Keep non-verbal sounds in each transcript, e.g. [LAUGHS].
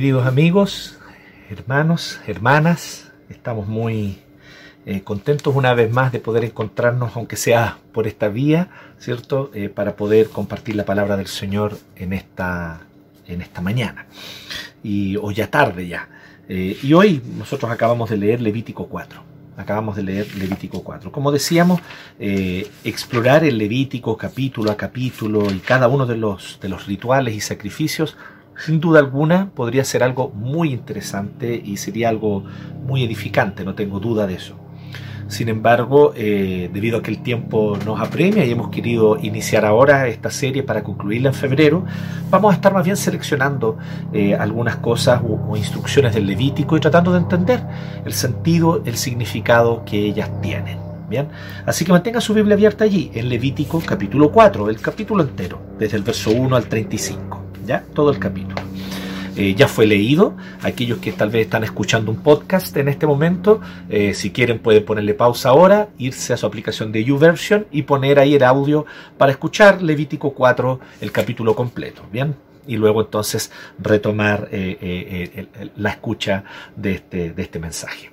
Queridos amigos, hermanos, hermanas, estamos muy eh, contentos una vez más de poder encontrarnos, aunque sea por esta vía, ¿cierto? Eh, para poder compartir la palabra del Señor en esta, en esta mañana, y, o ya tarde ya. Eh, y hoy nosotros acabamos de leer Levítico 4. Acabamos de leer Levítico 4. Como decíamos, explorar el Levítico capítulo a capítulo y cada uno de los, de los rituales y sacrificios sin duda alguna podría ser algo muy interesante y sería algo muy edificante, no tengo duda de eso. Sin embargo, eh, debido a que el tiempo nos apremia y hemos querido iniciar ahora esta serie para concluirla en febrero, vamos a estar más bien seleccionando eh, algunas cosas o, instrucciones del Levítico y tratando de entender el sentido, el significado que ellas tienen. Bien, así que mantenga su Biblia abierta allí, en Levítico capítulo 4, el capítulo entero, desde el verso 1 al 35 ya todo el capítulo. Eh, ya fue leído. Aquellos que tal vez están escuchando un podcast en este momento, eh, si quieren pueden ponerle pausa ahora, irse a su aplicación de YouVersion y poner ahí el audio para escuchar Levítico 4, el capítulo completo. Bien, y luego entonces retomar eh, la escucha de este, de este mensaje.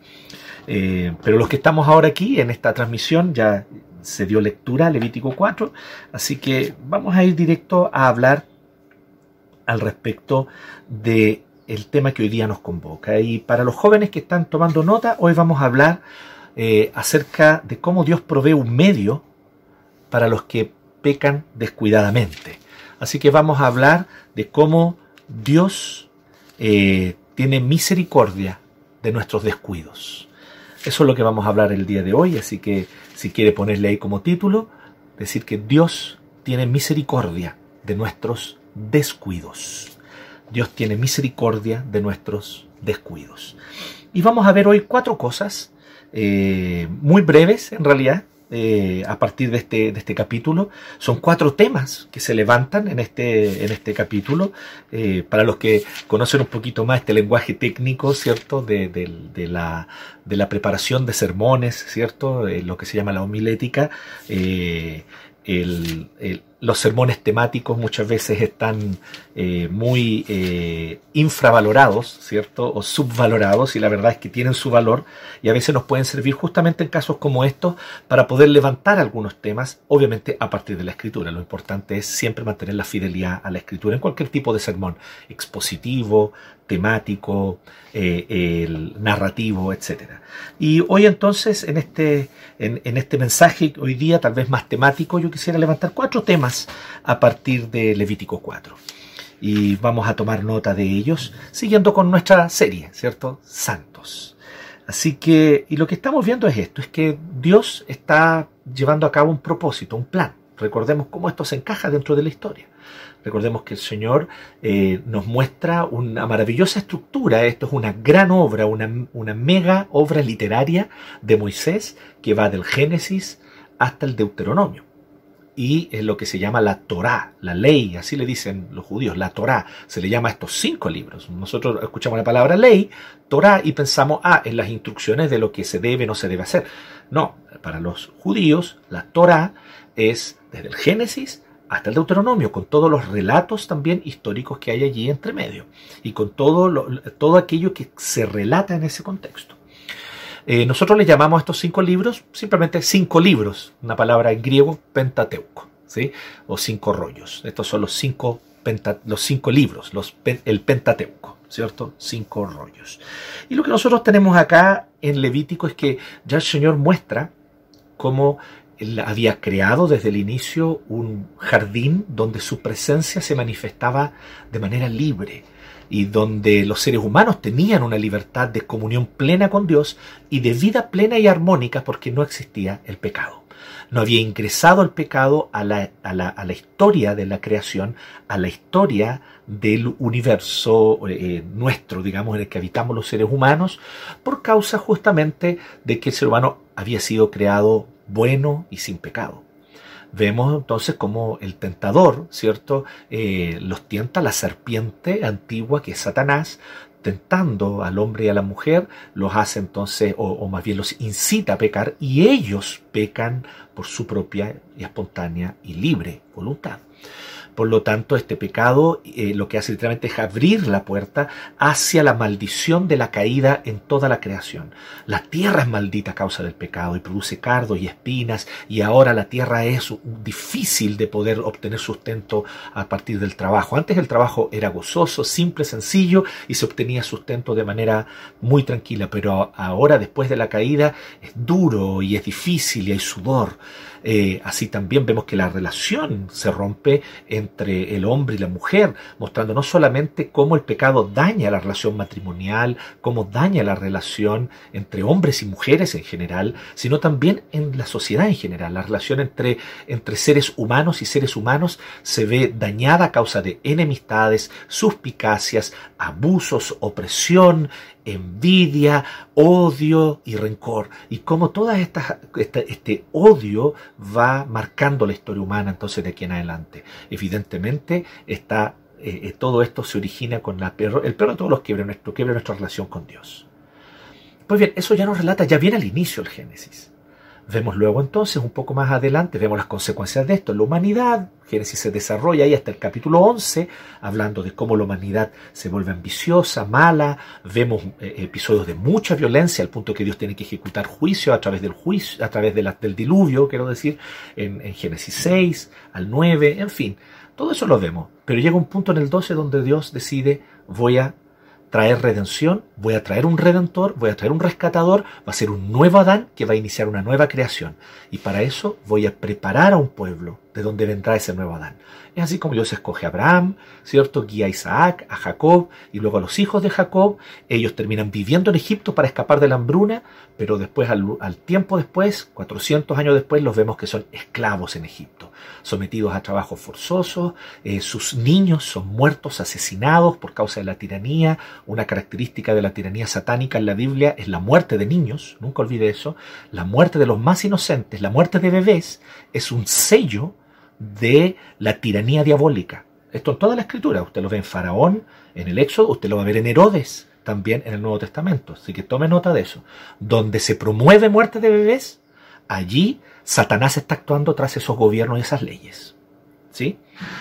pero los que estamos ahora aquí en esta transmisión ya se dio lectura Levítico 4, así que vamos a ir directo a hablar al respecto de el tema que hoy día nos convoca. Y para los jóvenes que están tomando nota, hoy vamos a hablar eh, acerca de cómo Dios provee un medio para los que pecan descuidadamente. Así que vamos a hablar de cómo Dios eh, tiene misericordia de nuestros descuidos. Eso es lo que vamos a hablar el día de hoy, así que si quiere ponerle ahí como título, decir que Dios tiene misericordia de nuestros descuidos. Dios tiene misericordia de nuestros descuidos. Y vamos a ver hoy cuatro cosas eh, muy breves en realidad. Eh, a partir de este, de este capítulo. Son cuatro temas que se levantan en este, en este capítulo. Eh, para los que conocen un poquito más este lenguaje técnico, ¿cierto? De, de, la, de la, preparación de sermones, ¿cierto? lo que se llama la homilética. El, los sermones temáticos muchas veces están eh, muy eh, infravalorados, ¿cierto? O subvalorados, y la verdad es que tienen su valor y a veces nos pueden servir justamente en casos como estos para poder levantar algunos temas, obviamente a partir de la escritura. Lo importante es siempre mantener la fidelidad a la escritura en cualquier tipo de sermón, expositivo, temático, eh, el narrativo, etc. Y hoy entonces, en este, en, en este mensaje, hoy día tal vez más temático, yo quisiera levantar cuatro temas a partir de Levítico 4. Y vamos a tomar nota de ellos siguiendo con nuestra serie, ¿cierto? Santos. Así que, y lo que estamos viendo es esto, es que Dios está llevando a cabo un propósito, un plan. Recordemos cómo esto se encaja dentro de la historia. Recordemos que el Señor eh, nos muestra una maravillosa estructura. Esto es una gran obra, una, una mega obra literaria de Moisés que va del Génesis hasta el Deuteronomio y es lo que se llama la Torá, la ley, así le dicen los judíos, la Torá, se le llama a estos cinco libros. Nosotros escuchamos la palabra ley, Torá, y pensamos, ah, en las instrucciones de lo que se debe o no se debe hacer. No, para los judíos, la Torá es desde el Génesis hasta el Deuteronomio, con todos los relatos también históricos que hay allí entre medio, y con todo, todo aquello que se relata en ese contexto. Eh, nosotros le llamamos a estos cinco libros simplemente cinco libros, una palabra en griego, pentateuco, ¿sí? o cinco rollos. Estos son los cinco, los cinco libros, los, el pentateuco, ¿cierto? Cinco rollos. Y lo que nosotros tenemos acá en Levítico es que ya el Señor muestra cómo él había creado desde el inicio un jardín donde su presencia se manifestaba de manera libre y donde los seres humanos tenían una libertad de comunión plena con Dios y de vida plena y armónica porque no existía el pecado. No había ingresado el pecado a la, a la, a la historia de la creación, a la historia del universo eh, nuestro, digamos, en el que habitamos los seres humanos, por causa justamente de que el ser humano había sido creado bueno y sin pecado vemos entonces como el tentador, ¿cierto? Eh, los tienta la serpiente antigua que es Satanás, tentando al hombre y a la mujer, los hace entonces, o, más bien los incita a pecar, y ellos pecan por su propia y espontánea y libre voluntad. Por lo tanto, este pecado eh, lo que hace literalmente es abrir la puerta hacia la maldición de la caída en toda la creación. La tierra es maldita a causa del pecado y produce cardos y espinas y ahora la tierra es difícil de poder obtener sustento a partir del trabajo. Antes el trabajo era gozoso, simple, sencillo y se obtenía sustento de manera muy tranquila, pero ahora después de la caída es duro y es difícil y hay sudor. Eh, así también vemos que la relación se rompe entre el hombre y la mujer, mostrando no solamente cómo el pecado daña la relación matrimonial, cómo daña la relación entre hombres y mujeres en general, sino también en la sociedad en general. La relación entre, entre seres humanos y seres humanos se ve dañada a causa de enemistades, suspicacias, abusos, opresión, envidia, odio y rencor. Y cómo todo este, este, odio va marcando la historia humana entonces de aquí en adelante. Evidentemente está, eh, eh, todo esto se origina con la perro, el perro de todos los quiebres, nuestro nuestra relación con Dios. Pues bien, eso ya nos relata, ya viene al inicio el Génesis. Vemos luego entonces, un poco más adelante, vemos las consecuencias de esto. La humanidad, Génesis se desarrolla ahí hasta el capítulo 11, hablando de cómo la humanidad se vuelve ambiciosa, mala. Vemos eh, episodios de mucha violencia, al punto que Dios tiene que ejecutar juicio a través del juicio, a través del diluvio, quiero decir, en, en Génesis 6, al 9, en fin. Todo eso lo vemos. Pero llega un punto en el 12 donde Dios decide, voy a traer redención, voy a traer un redentor, voy a traer un rescatador, va a ser un nuevo Adán que va a iniciar una nueva creación. Y para eso voy a preparar a un pueblo de donde vendrá ese nuevo Adán. Es así como Dios escoge a Abraham, ¿cierto? Guía a Isaac, a Jacob y luego a los hijos de Jacob. Ellos terminan viviendo en Egipto para escapar de la hambruna, pero después, al, tiempo después, 400 años después, los vemos que son esclavos en Egipto, sometidos a trabajos forzosos, eh, sus niños son muertos, asesinados por causa de la tiranía. Una característica de la tiranía satánica en la Biblia es la muerte de niños, nunca olvide eso. La muerte de los más inocentes, la muerte de bebés, es un sello de la tiranía diabólica. Esto en toda la escritura, usted lo ve en Faraón, en el Éxodo, usted lo va a ver en Herodes, también en el Nuevo Testamento. Así que tome nota de eso. Donde se promueve muerte de bebés, allí Satanás está actuando tras esos gobiernos y esas leyes. ¿Sí?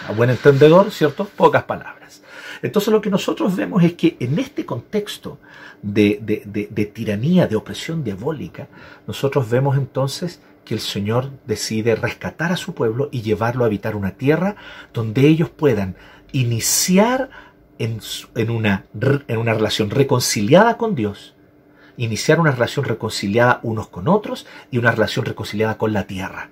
A buen entendedor, ¿cierto? Pocas palabras. Entonces lo que nosotros vemos es que en este contexto de, de tiranía, de opresión diabólica, nosotros vemos entonces que el Señor decide rescatar a su pueblo y llevarlo a habitar una tierra donde ellos puedan iniciar en, una, en una relación reconciliada con Dios, iniciar una relación reconciliada unos con otros y una relación reconciliada con la tierra.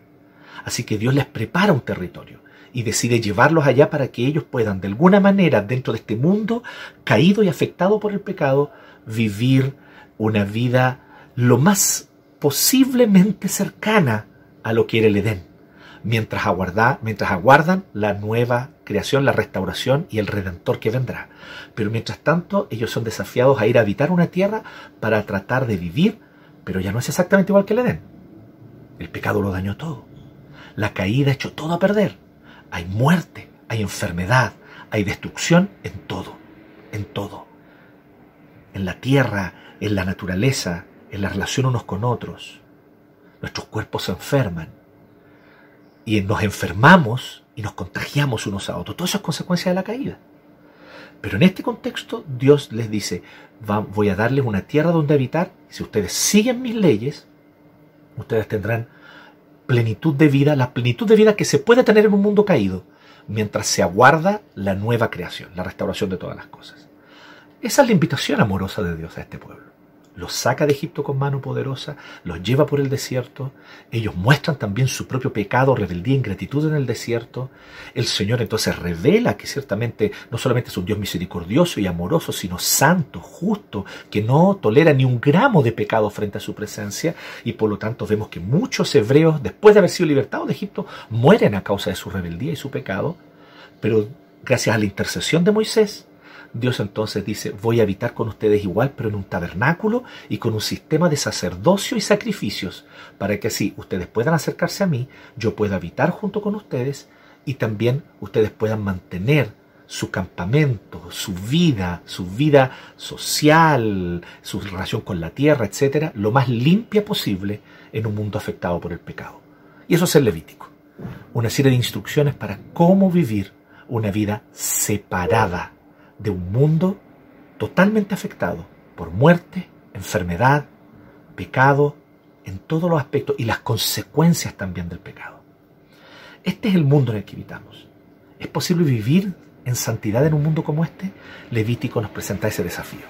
Así que Dios les prepara un territorio y decide llevarlos allá para que ellos puedan de alguna manera dentro de este mundo caído y afectado por el pecado vivir una vida lo más posiblemente cercana a lo que era el Edén, mientras, mientras aguardan la nueva creación, la restauración y el redentor que vendrá. Pero mientras tanto, ellos son desafiados a ir a habitar una tierra para tratar de vivir, pero ya no es exactamente igual que el Edén. El pecado lo dañó todo. La caída hecho todo a perder. Hay muerte, hay enfermedad, hay destrucción en todo, en todo. En la tierra, en la naturaleza, en la relación unos con otros. Nuestros cuerpos se enferman y nos enfermamos y nos contagiamos unos a otros. Todo eso es consecuencia de la caída. Pero en este contexto Dios les dice, voy a darles una tierra donde habitar. Si ustedes siguen mis leyes, ustedes tendrán plenitud de vida, la plenitud de vida que se puede tener en un mundo caído, mientras se aguarda la nueva creación, la restauración de todas las cosas. Esa es la invitación amorosa de Dios a este pueblo los saca de Egipto con mano poderosa, los lleva por el desierto, ellos muestran también su propio pecado, rebeldía, ingratitud en el desierto. El Señor entonces revela que ciertamente no solamente es un Dios misericordioso y amoroso, sino santo, justo, que no tolera ni un gramo de pecado frente a su presencia, y por lo tanto vemos que muchos hebreos, después de haber sido libertados de Egipto, mueren a causa de su rebeldía y su pecado, pero gracias a la intercesión de Moisés, Dios entonces dice, voy a habitar con ustedes igual, pero en un tabernáculo y con un sistema de sacerdocio y sacrificios, para que así ustedes puedan acercarse a mí, yo pueda habitar junto con ustedes y también ustedes puedan mantener su campamento, su vida, su vida social, su relación con la tierra, etcétera, lo más limpia posible en un mundo afectado por el pecado. Y eso es el Levítico. Una serie de instrucciones para cómo vivir una vida separada de un mundo totalmente afectado por muerte, enfermedad, pecado, en todos los aspectos y las consecuencias también del pecado. Este es el mundo en el que habitamos. ¿Es posible vivir en santidad en un mundo como este? Levítico nos presenta ese desafío.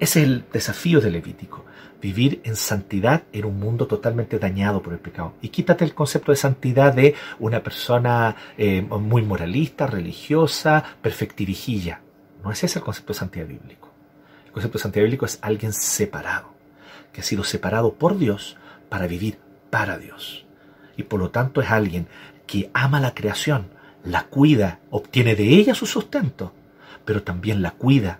Ese es el desafío de Levítico, vivir en santidad en un mundo totalmente dañado por el pecado. Y quítate el concepto de santidad de una persona eh, muy moralista, religiosa, perfectirijilla. No es ese el concepto de santidad bíblico. El concepto de santidad bíblico es alguien separado, que ha sido separado por Dios para vivir para Dios. Y por lo tanto es alguien que ama la creación, la cuida, obtiene de ella su sustento, pero también la cuida,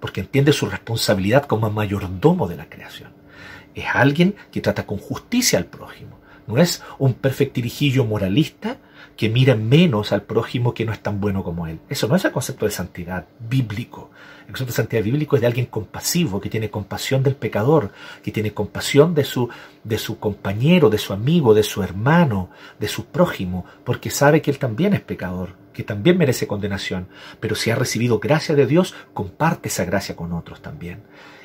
porque entiende su responsabilidad como mayordomo de la creación. Es alguien que trata con justicia al prójimo. No es un perfectirijillo moralista que mira menos al prójimo que no es tan bueno como él. Eso no es el concepto de santidad bíblico. El santidad bíblico es de alguien compasivo, que tiene compasión del pecador, que tiene compasión de su, de su compañero, de su amigo, de su hermano, de su prójimo, porque sabe que él también es pecador, que también merece condenación, pero si ha recibido gracia de Dios, comparte esa gracia con otros también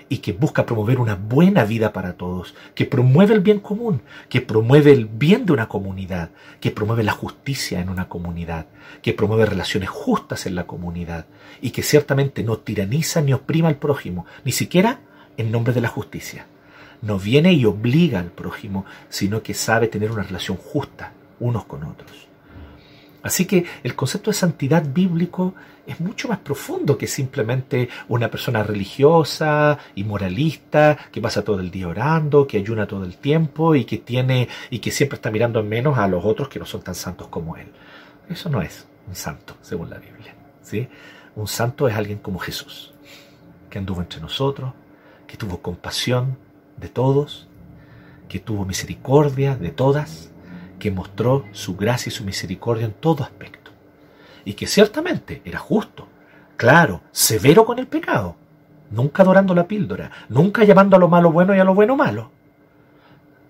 y que busca promover una buena vida para todos, que promueve el bien común, que promueve el bien de una comunidad, que promueve la justicia en una comunidad, que promueve relaciones justas en la comunidad y que ciertamente no tiraniza ni oprima al prójimo, ni siquiera en nombre de la justicia. No viene y obliga al prójimo, sino que sabe tener una relación justa unos con otros. Así que el concepto de santidad bíblico es mucho más profundo que simplemente una persona religiosa y moralista que pasa todo el día orando, que ayuna todo el tiempo y que tiene y que siempre está mirando en menos a los otros que no son tan santos como él. Eso no es un santo, según la Biblia. ¿sí? Un santo es alguien como Jesús, que anduvo entre nosotros, que tuvo compasión de todos, que tuvo misericordia de todas que mostró su gracia y su misericordia en todo aspecto, y que ciertamente era justo, claro, severo con el pecado, nunca adorando la píldora, nunca llamando a lo malo bueno y a lo bueno malo,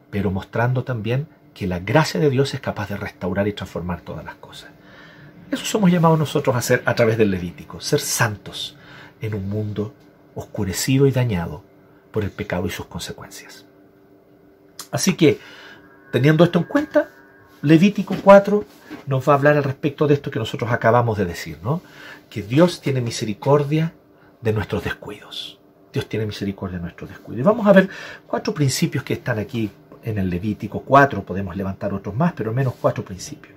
pero mostrando también que la gracia de Dios es capaz de restaurar y transformar todas las cosas. Eso somos llamados nosotros a hacer a través del Levítico, ser santos en un mundo oscurecido y dañado por el pecado y sus consecuencias. Así que, teniendo esto en cuenta, Levítico 4 nos va a hablar al respecto de esto que nosotros acabamos de decir, ¿no? Que Dios tiene misericordia de nuestros descuidos. Dios tiene misericordia de nuestros descuidos. Y vamos a ver cuatro principios que están aquí en el Levítico 4, podemos levantar otros más, pero al menos cuatro principios.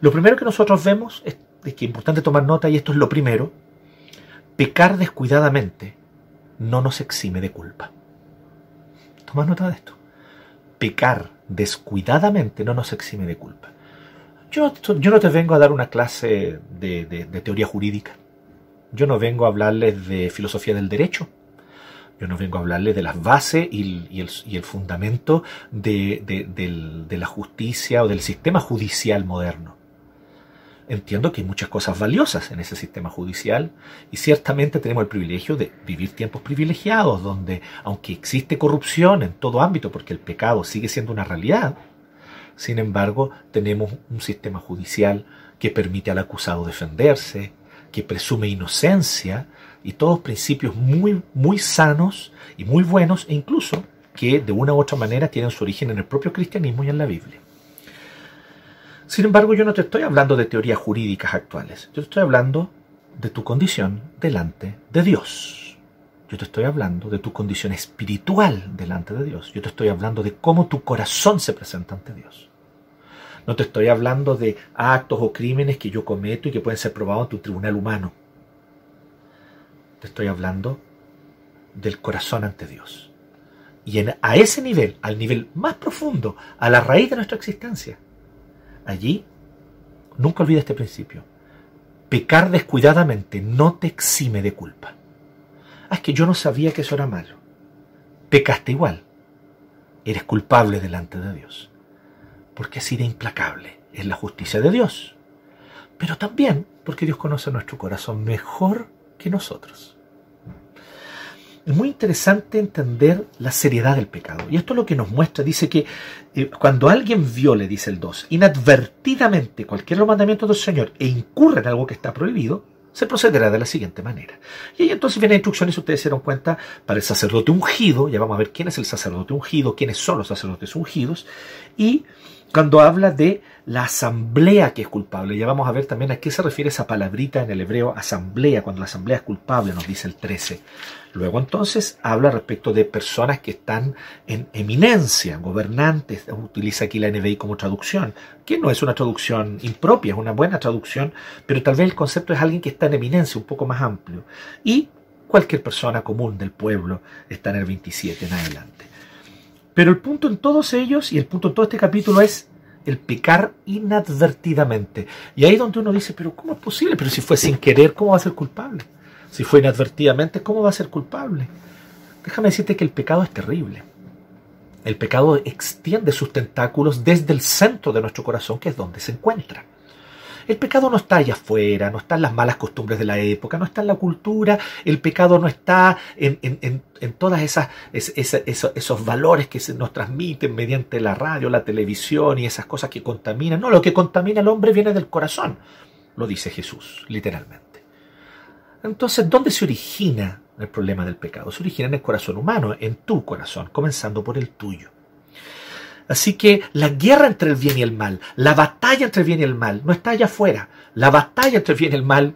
Lo primero que nosotros vemos es, es que es importante tomar nota, y esto es lo primero, pecar descuidadamente no nos exime de culpa. Toma nota de esto. Pecar descuidadamente no nos exime de culpa. Yo, no te vengo a dar una clase de, teoría jurídica. Yo no vengo a hablarles de filosofía del derecho. Yo no vengo a hablarles de las bases y, el, fundamento de la justicia o del sistema judicial moderno entiendo que hay muchas cosas valiosas en ese sistema judicial y ciertamente tenemos el privilegio de vivir tiempos privilegiados donde, aunque existe corrupción en todo ámbito, porque el pecado sigue siendo una realidad, sin embargo, tenemos un sistema judicial que permite al acusado defenderse, que presume inocencia y todos principios muy, muy sanos y muy buenos e incluso que de una u otra manera tienen su origen en el propio cristianismo y en la Biblia. Sin embargo, yo no te estoy hablando de teorías jurídicas actuales. Yo te estoy hablando de tu condición delante de Dios. Yo te estoy hablando de tu condición espiritual delante de Dios. Yo te estoy hablando de cómo tu corazón se presenta ante Dios. No te estoy hablando de actos o crímenes que yo cometo y que pueden ser probados en tu tribunal humano. Te estoy hablando del corazón ante Dios. Y a ese nivel, al nivel más profundo, a la raíz de nuestra existencia, Allí, nunca olvides este principio. Pecar descuidadamente no te exime de culpa. Ah, es que yo no sabía que eso era malo. Pecaste igual. Eres culpable delante de Dios. Porque así de implacable es la justicia de Dios. Pero también porque Dios conoce nuestro corazón mejor que nosotros. es muy interesante entender la seriedad del pecado. Y esto es lo que nos muestra. Dice que eh, cuando alguien viole, dice el 2, inadvertidamente cualquier de los mandamientos del Señor e incurre en algo que está prohibido, se procederá de la siguiente manera. Y ahí entonces vienen instrucciones, ustedes se dieron cuenta, para el sacerdote ungido, ya vamos a ver quién es el sacerdote ungido, quiénes son los sacerdotes ungidos, y cuando habla de la asamblea que es culpable, ya vamos a ver también a qué se refiere esa palabrita en el hebreo asamblea, cuando la asamblea es culpable, nos dice el 13. Luego entonces habla respecto de personas que están en eminencia, gobernantes, utiliza aquí la NBI como traducción, que no es una traducción impropia, es una buena traducción, pero tal vez el concepto es alguien que está en eminencia, un poco más amplio. Y cualquier persona común del pueblo está en el 27 en adelante. Pero el punto en todos ellos y el punto en todo este capítulo es el pecar inadvertidamente. Y ahí donde uno dice, pero ¿cómo es posible? Pero si fue sin querer, ¿cómo va a ser culpable? Si fue inadvertidamente, ¿cómo va a ser culpable? Déjame decirte que el pecado es terrible. El pecado extiende sus tentáculos desde el centro de nuestro corazón, que es donde se encuentra. El pecado no está allá afuera, no está en las malas costumbres de la época, no está en la cultura, el pecado no está en, en, todas esos, esos, valores que se nos transmiten mediante la radio, la televisión y esas cosas que contaminan. No, lo que contamina al hombre viene del corazón, lo dice Jesús, literalmente. Entonces, ¿dónde se origina el problema del pecado? Se origina en el corazón humano, en tu corazón, comenzando por el tuyo. Así que la guerra entre el bien y el mal, la batalla entre el bien y el mal, no está allá afuera. La batalla entre el bien y el mal,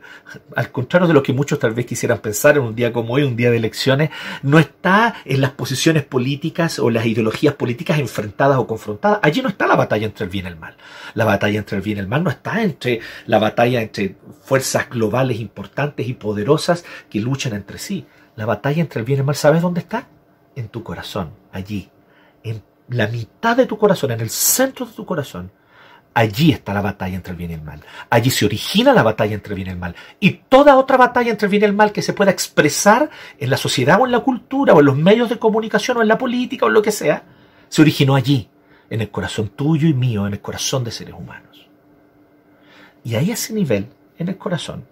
al contrario de lo que muchos tal vez quisieran pensar en un día como hoy, un día de elecciones, no está en las posiciones políticas o las ideologías políticas enfrentadas o confrontadas. Allí no está la batalla entre el bien y el mal. La batalla entre el bien y el mal no está entre la batalla entre fuerzas globales importantes y poderosas que luchan entre sí. La batalla entre el bien y el mal, ¿sabes dónde está? En tu corazón, allí, la mitad de tu corazón, en el centro de tu corazón, allí está la batalla entre el bien y el mal. Allí se origina la batalla entre el bien y el mal. Y toda otra batalla entre el bien y el mal que se pueda expresar en la sociedad o en la cultura o en los medios de comunicación o en la política o lo que sea, se originó allí, en el corazón tuyo y mío, en el corazón de seres humanos. Y ahí a ese nivel, en el corazón,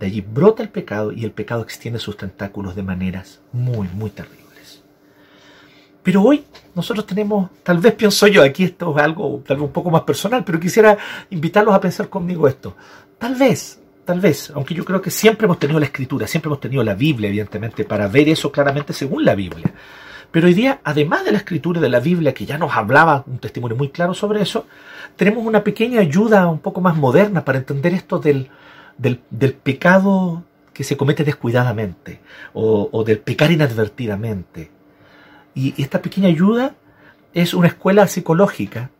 de allí brota el pecado y el pecado extiende sus tentáculos de maneras muy, muy terribles. Pero hoy nosotros tenemos, tal vez pienso yo, aquí esto es algo tal vez un poco más personal, pero quisiera invitarlos a pensar conmigo esto. Tal vez, tal vez, aunque yo creo que siempre hemos tenido la escritura, siempre hemos tenido la Biblia, evidentemente, para ver eso claramente según la Biblia. Pero hoy día, además de la escritura y de la Biblia, que ya nos hablaba un testimonio muy claro sobre eso, tenemos una pequeña ayuda un poco más moderna para entender esto del, del, pecado que se comete descuidadamente o, o del pecar inadvertidamente y esta pequeña ayuda es una escuela psicológica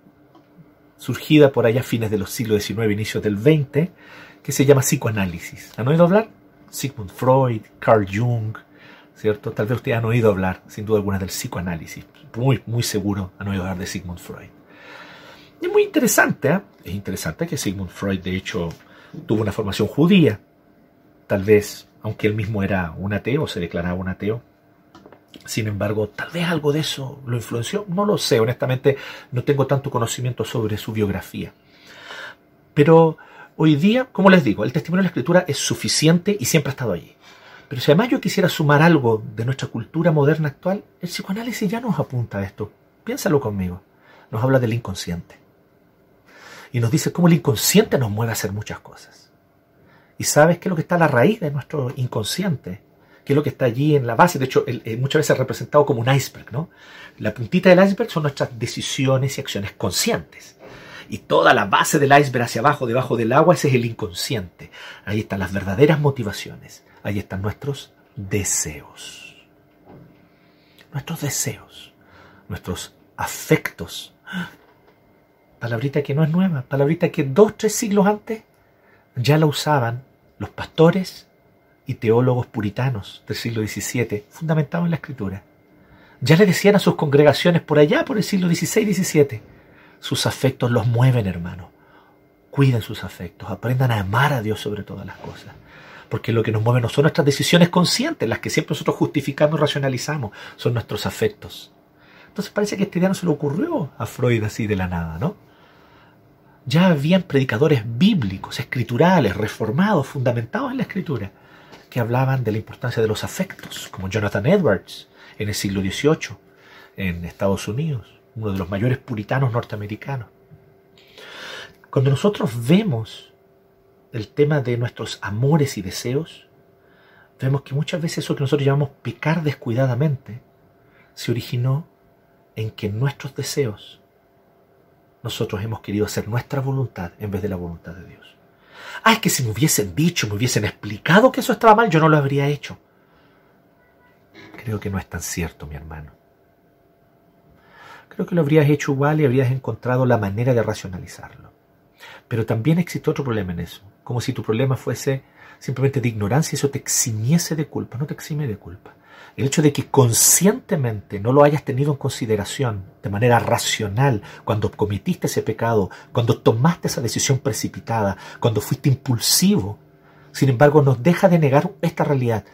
surgida por allá a fines de los siglos XIX, inicios del XX, que se llama psicoanálisis. ¿Han oído hablar? Sigmund Freud, Carl Jung, ¿cierto? Tal vez ustedes han oído hablar, sin duda alguna, del psicoanálisis. Muy, muy seguro han oído hablar de Sigmund Freud. Y es muy interesante, ¿eh? Es interesante que Sigmund Freud, de hecho, tuvo una formación judía. Tal vez, aunque él mismo era un ateo, se declaraba un ateo, sin embargo, tal vez algo de eso lo influenció. No lo sé, honestamente no tengo tanto conocimiento sobre su biografía. Pero hoy día, como les digo, el testimonio de la escritura es suficiente y siempre ha estado allí. Pero si además yo quisiera sumar algo de nuestra cultura moderna actual, el psicoanálisis ya nos apunta a esto. Piénsalo conmigo. Nos habla del inconsciente. Y nos dice cómo el inconsciente nos mueve a hacer muchas cosas. ¿Y sabes qué es lo que está a la raíz de nuestro inconsciente? Que es lo que está allí en la base. De hecho, eh, muchas veces representado como un iceberg, ¿no? La puntita del iceberg son nuestras decisiones y acciones conscientes. Y toda la base del iceberg hacia abajo, debajo del agua, ese es el inconsciente. Ahí están las verdaderas motivaciones. Ahí están nuestros deseos. Nuestros deseos. Nuestros afectos. Palabrita que no es nueva. Palabrita que dos, tres siglos antes ya la usaban los pastores y teólogos puritanos del siglo XVII, fundamentados en la escritura. Ya le decían a sus congregaciones por allá, por el siglo XVI y XVII, sus afectos los mueven, hermano. Cuiden sus afectos, aprendan a amar a Dios sobre todas las cosas. Porque lo que nos mueve no son nuestras decisiones conscientes, las que siempre nosotros justificamos y racionalizamos, son nuestros afectos. Entonces parece que este día no se le ocurrió a Freud así de la nada, ¿no? Ya habían predicadores bíblicos, escriturales, reformados, fundamentados en la escritura que hablaban de la importancia de los afectos, como Jonathan Edwards en el siglo XVIII en Estados Unidos, uno de los mayores puritanos norteamericanos. Cuando nosotros vemos el tema de nuestros amores y deseos, vemos que muchas veces eso que nosotros llamamos pecar descuidadamente se originó en que nuestros deseos nosotros hemos querido hacer nuestra voluntad en vez de la voluntad de Dios. Ah, es que si me hubiesen dicho, me hubiesen explicado que eso estaba mal, yo no lo habría hecho. Creo que no es tan cierto, mi hermano. Creo que lo habrías hecho igual y habrías encontrado la manera de racionalizarlo. Pero también existe otro problema en eso, como si tu problema fuese simplemente de ignorancia y eso te eximiese de culpa, no te exime de culpa. El hecho de que conscientemente no lo hayas tenido en consideración de manera racional cuando cometiste ese pecado, cuando tomaste esa decisión precipitada, cuando fuiste impulsivo, sin embargo nos deja de negar esta realidad.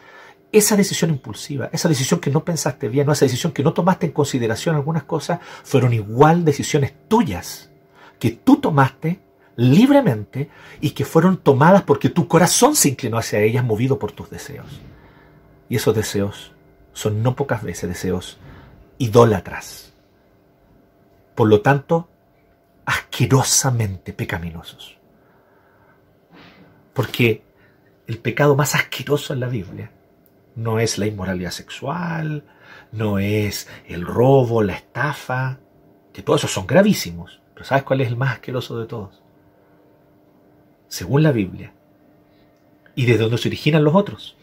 Esa decisión impulsiva, esa decisión que no pensaste bien, esa decisión que no tomaste en consideración algunas cosas, fueron igual decisiones tuyas que tú tomaste libremente y que fueron tomadas porque tu corazón se inclinó hacia ellas movido por tus deseos. Y esos deseos son no pocas veces deseos idólatras. Por lo tanto, asquerosamente pecaminosos. Porque el pecado más asqueroso en la Biblia no es la inmoralidad sexual, no es el robo, la estafa, que todos esos son gravísimos. Pero ¿sabes cuál es el más asqueroso de todos? Según la Biblia, y de dónde se originan los otros,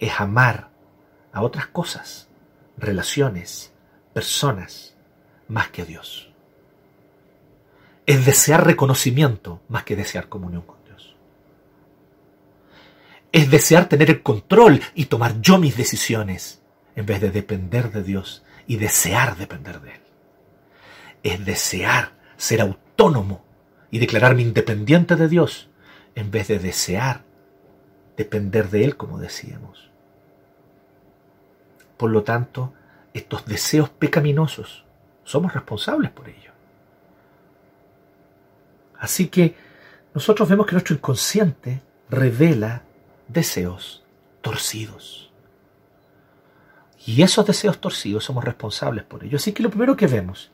es amar a otras cosas, relaciones, personas, más que a Dios. Es desear reconocimiento más que desear comunión con Dios. Es desear tener el control y tomar yo mis decisiones en vez de depender de Dios y desear depender de Él. Es desear ser autónomo y declararme independiente de Dios en vez de desear depender de Él como decíamos. Por lo tanto, estos deseos pecaminosos somos responsables por ello. Así que nosotros vemos que nuestro inconsciente revela deseos torcidos. Y esos deseos torcidos somos responsables por ello. Así que lo primero que vemos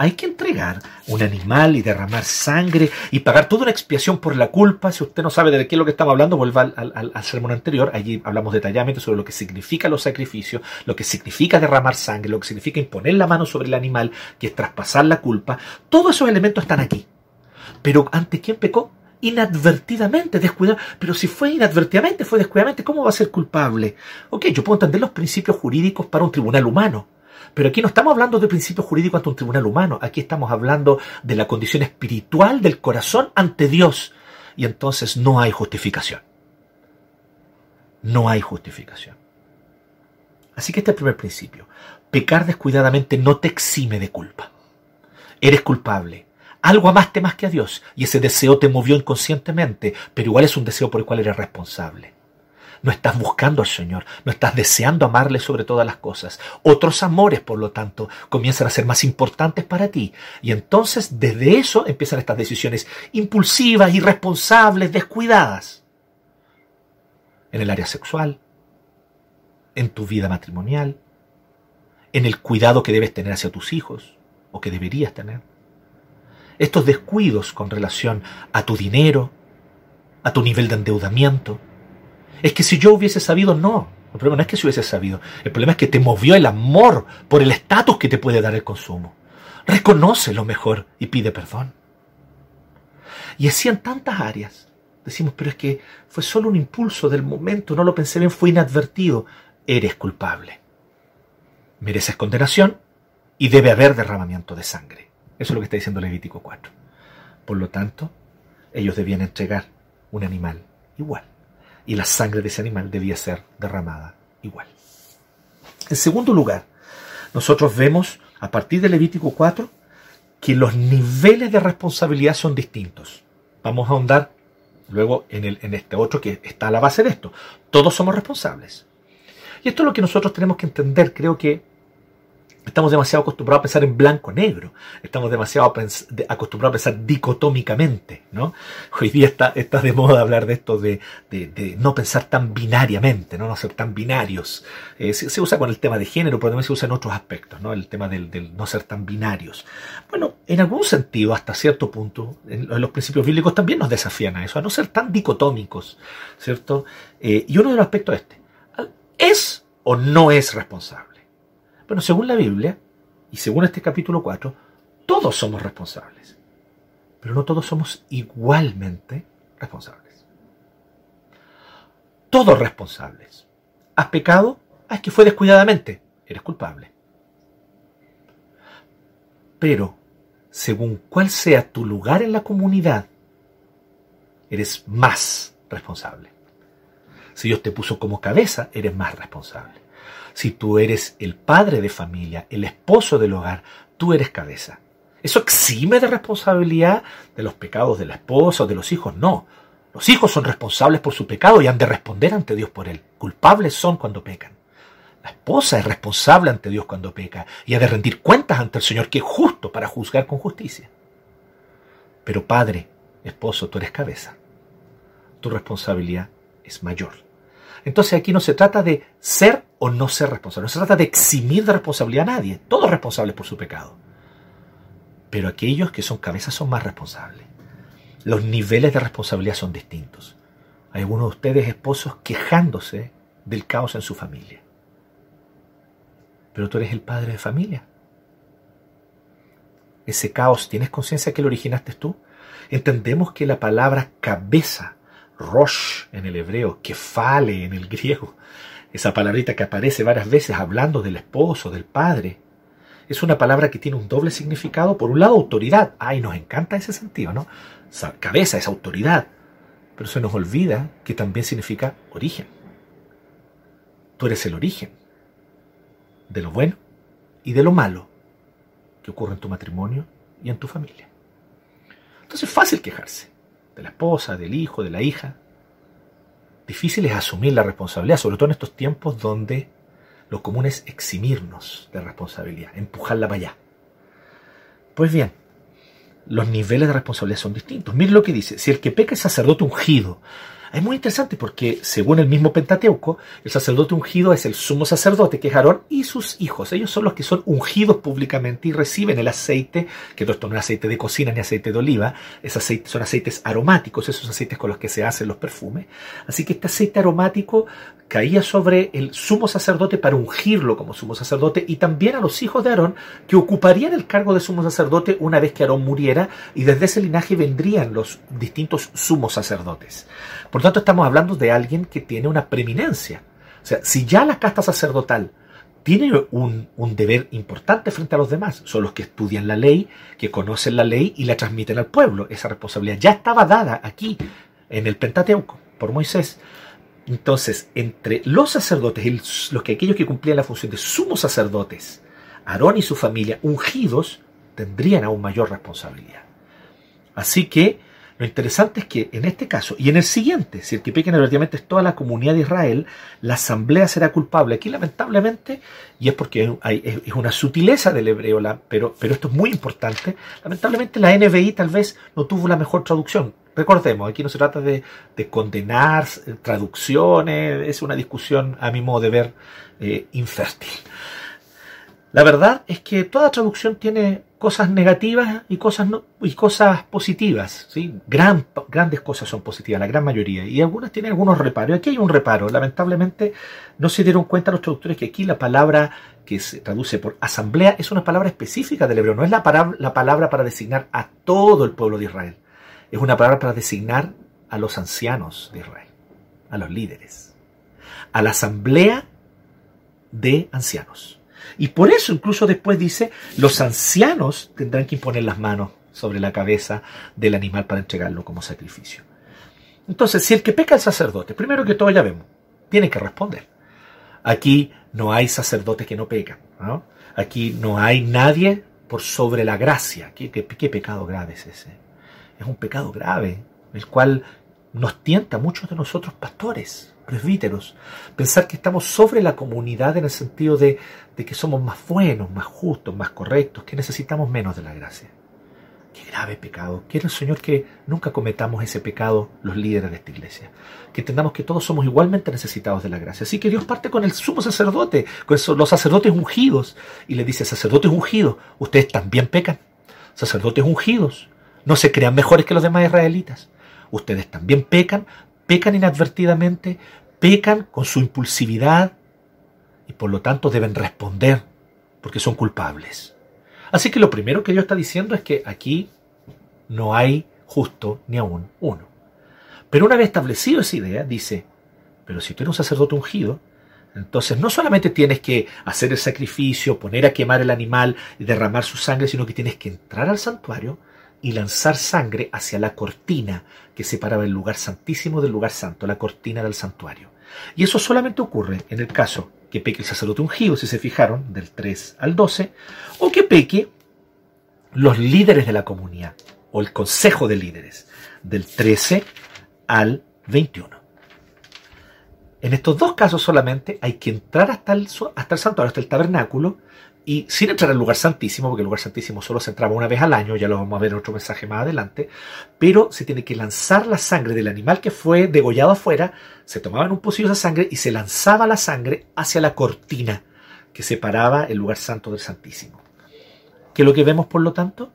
hay que entregar un animal y derramar sangre y pagar toda una expiación por la culpa. Si usted no sabe de qué es lo que estamos hablando, vuelva al, sermón anterior. Allí hablamos detalladamente sobre lo que significa los sacrificios, lo que significa derramar sangre, lo que significa imponer la mano sobre el animal, que es traspasar la culpa. Todos esos elementos están aquí. Pero ¿ante quién pecó? inadvertidamente, descuidado. Pero si fue inadvertidamente, fue descuidadamente, ¿cómo va a ser culpable? Ok, yo puedo entender los principios jurídicos para un tribunal humano. Pero aquí no estamos hablando de principios jurídicos ante un tribunal humano, aquí estamos hablando de la condición espiritual del corazón ante Dios. Y entonces no hay justificación. No hay justificación. Así que este es el primer principio. Pecar descuidadamente no te exime de culpa. Eres culpable. Algo amaste más que a Dios y ese deseo te movió inconscientemente, pero igual es un deseo por el cual eres responsable no estás buscando al Señor, no estás deseando amarle sobre todas las cosas. Otros amores, por lo tanto, comienzan a ser más importantes para ti. Y entonces desde eso empiezan estas decisiones impulsivas, irresponsables, descuidadas. En el área sexual, en tu vida matrimonial, en el cuidado que debes tener hacia tus hijos o que deberías tener. Estos descuidos con relación a tu dinero, a tu nivel de endeudamiento, es que si yo hubiese sabido, no. El problema no es que si hubiese sabido. El problema es que te movió el amor por el estatus que te puede dar el consumo. Reconoce lo mejor y pide perdón. Y así en tantas áreas. Decimos, pero es que fue solo un impulso del momento, no lo pensé bien, fue inadvertido. Eres culpable. Mereces condenación y debe haber derramamiento de sangre. Eso es lo que está diciendo Levítico 4. Por lo tanto, ellos debían entregar un animal igual y la sangre de ese animal debía ser derramada igual. En segundo lugar, nosotros vemos a partir de Levítico 4 que los niveles de responsabilidad son distintos. Vamos a ahondar luego en, el, en este otro que está a la base de esto. Todos somos responsables. Y esto es lo que nosotros tenemos que entender. Creo que Estamos demasiado acostumbrados a pensar en blanco-negro. Estamos demasiado acostumbrados a pensar dicotómicamente. ¿no? Hoy día está, de moda hablar de esto de, no pensar tan binariamente, no, no ser tan binarios. Eh, se, usa con el tema de género, pero también se usa en otros aspectos, ¿no? el tema del, no ser tan binarios. Bueno, en algún sentido, hasta cierto punto, en, los principios bíblicos también nos desafían a eso, a no ser tan dicotómicos. ¿cierto? Eh, y uno de los aspectos es este. ¿Es o no es responsable? Bueno, según la Biblia, y según este capítulo 4, todos somos responsables, pero no todos somos igualmente responsables. Todos responsables. ¿Has pecado? Ah, es que fue descuidadamente. Eres culpable. Pero, según cuál sea tu lugar en la comunidad, eres más responsable. Si Dios te puso como cabeza, eres más responsable. Si tú eres el padre de familia, el esposo del hogar, tú eres cabeza. ¿Eso exime de responsabilidad de los pecados de la esposa o de los hijos? No. Los hijos son responsables por su pecado y han de responder ante Dios por él. Culpables son cuando pecan. La esposa es responsable ante Dios cuando peca y ha de rendir cuentas ante el Señor que es justo para juzgar con justicia. Pero padre, esposo, tú eres cabeza. Tu responsabilidad es mayor. Entonces aquí no se trata de ser o no ser responsable, no se trata de eximir de responsabilidad a nadie, todos responsables por su pecado. Pero aquellos que son cabezas son más responsables. Los niveles de responsabilidad son distintos. Hay algunos de ustedes esposos quejándose del caos en su familia. Pero tú eres el padre de familia. Ese caos, ¿tienes conciencia que lo originaste tú? Entendemos que la palabra cabeza rosh en el hebreo, kefale en el griego, esa palabrita que aparece varias veces hablando del esposo, del padre, es una palabra que tiene un doble significado. Por un lado, autoridad. Ay, nos encanta ese sentido, ¿no? cabeza es autoridad. Pero se nos olvida que también significa origen. Tú eres el origen de lo bueno y de lo malo que ocurre en tu matrimonio y en tu familia. Entonces es fácil quejarse de la esposa, del hijo, de la hija. Difícil es asumir la responsabilidad, sobre todo en estos tiempos donde lo común es eximirnos de responsabilidad, empujarla para allá. Pues bien, los niveles de responsabilidad son distintos. Miren lo que dice, si el que peca es sacerdote ungido, es muy interesante porque, según el mismo Pentateuco, el sacerdote ungido es el sumo sacerdote, que es Aarón, y sus hijos. Ellos son los que son ungidos públicamente y reciben el aceite, que no es aceite de cocina ni aceite de oliva, es aceite, son aceites aromáticos, esos aceites con los que se hacen los perfumes. Así que este aceite aromático caía sobre el sumo sacerdote para ungirlo como sumo sacerdote y también a los hijos de Aarón que ocuparían el cargo de sumo sacerdote una vez que Aarón muriera y desde ese linaje vendrían los distintos sumos sacerdotes. Por tanto, estamos hablando de alguien que tiene una preeminencia. O sea, si ya la casta sacerdotal tiene un, un, deber importante frente a los demás, son los que estudian la ley, que conocen la ley y la transmiten al pueblo. Esa responsabilidad ya estaba dada aquí en el Pentateuco por Moisés. Entonces, entre los sacerdotes, los que aquellos que cumplían la función de sumos sacerdotes, Aarón y su familia ungidos, tendrían aún mayor responsabilidad. Así que lo interesante es que en este caso y en el siguiente, si el que peca negativamente es toda la comunidad de Israel, la asamblea será culpable. Aquí lamentablemente, y es porque es una sutileza del hebreo, pero, pero esto es muy importante, lamentablemente la NBI tal vez no tuvo la mejor traducción. Recordemos, aquí no se trata de, condenar eh, traducciones, es una discusión a mi modo de ver eh, infértil. La verdad es que toda traducción tiene cosas negativas y cosas, y cosas positivas. grandes cosas son positivas, la gran mayoría. Y algunas tienen algunos reparos. Aquí hay un reparo. Lamentablemente no se dieron cuenta los traductores que aquí la palabra que se traduce por asamblea es una palabra específica del hebreo. No es la palabra para designar a todo el pueblo de Israel. Es una palabra para designar a los ancianos de Israel, a los líderes, a la asamblea de ancianos. Y por eso incluso después dice, los ancianos tendrán que imponer las manos sobre la cabeza del animal para entregarlo como sacrificio. Entonces, si el que peca el sacerdote, primero que todo ya vemos, tiene que responder. Aquí no hay sacerdotes que no pecan. Aquí no hay nadie por sobre la gracia. ¿Qué, qué, qué pecado grave es ese? Es un pecado grave, el cual nos tienta a muchos de nosotros pastores, presbíteros, pensar que estamos sobre la comunidad en el sentido de, que somos más buenos, más justos, más correctos, que necesitamos menos de la gracia. Qué grave pecado. Quiere el Señor que nunca cometamos ese pecado los líderes de esta iglesia. Que entendamos que todos somos igualmente necesitados de la gracia. Así que Dios parte con el sumo sacerdote, con los sacerdotes ungidos, y le dice, sacerdotes ungidos, ustedes también pecan. Sacerdotes ungidos, no se crean mejores que los demás israelitas. Ustedes también pecan, pecan inadvertidamente, pecan con su impulsividad y por lo tanto deben responder porque son culpables. Así que lo primero que Dios está diciendo es que aquí no hay justo ni aún uno. Pero una vez establecido esa idea, dice, pero si tú eres un sacerdote ungido, entonces no solamente tienes que hacer el sacrificio, poner a quemar el animal y derramar su sangre, sino que tienes que entrar al santuario y lanzar sangre hacia la cortina que separaba el lugar santísimo del lugar santo, la cortina del santuario. Y eso solamente ocurre en el caso que peque el sacerdote ungido, si se fijaron, del 3 al 12, o que peque los líderes de la comunidad, o el consejo de líderes, del 13 al 21. En estos dos casos solamente hay que entrar hasta el, hasta el santuario, hasta el tabernáculo, y sin entrar al lugar santísimo, porque el lugar santísimo solo se entraba una vez al año, ya lo vamos a ver en otro mensaje más adelante, pero se tiene que lanzar la sangre del animal que fue degollado afuera, se tomaba en un pocillo esa sangre y se lanzaba la sangre hacia la cortina que separaba el lugar santo del santísimo. ¿Qué es lo que vemos por lo tanto?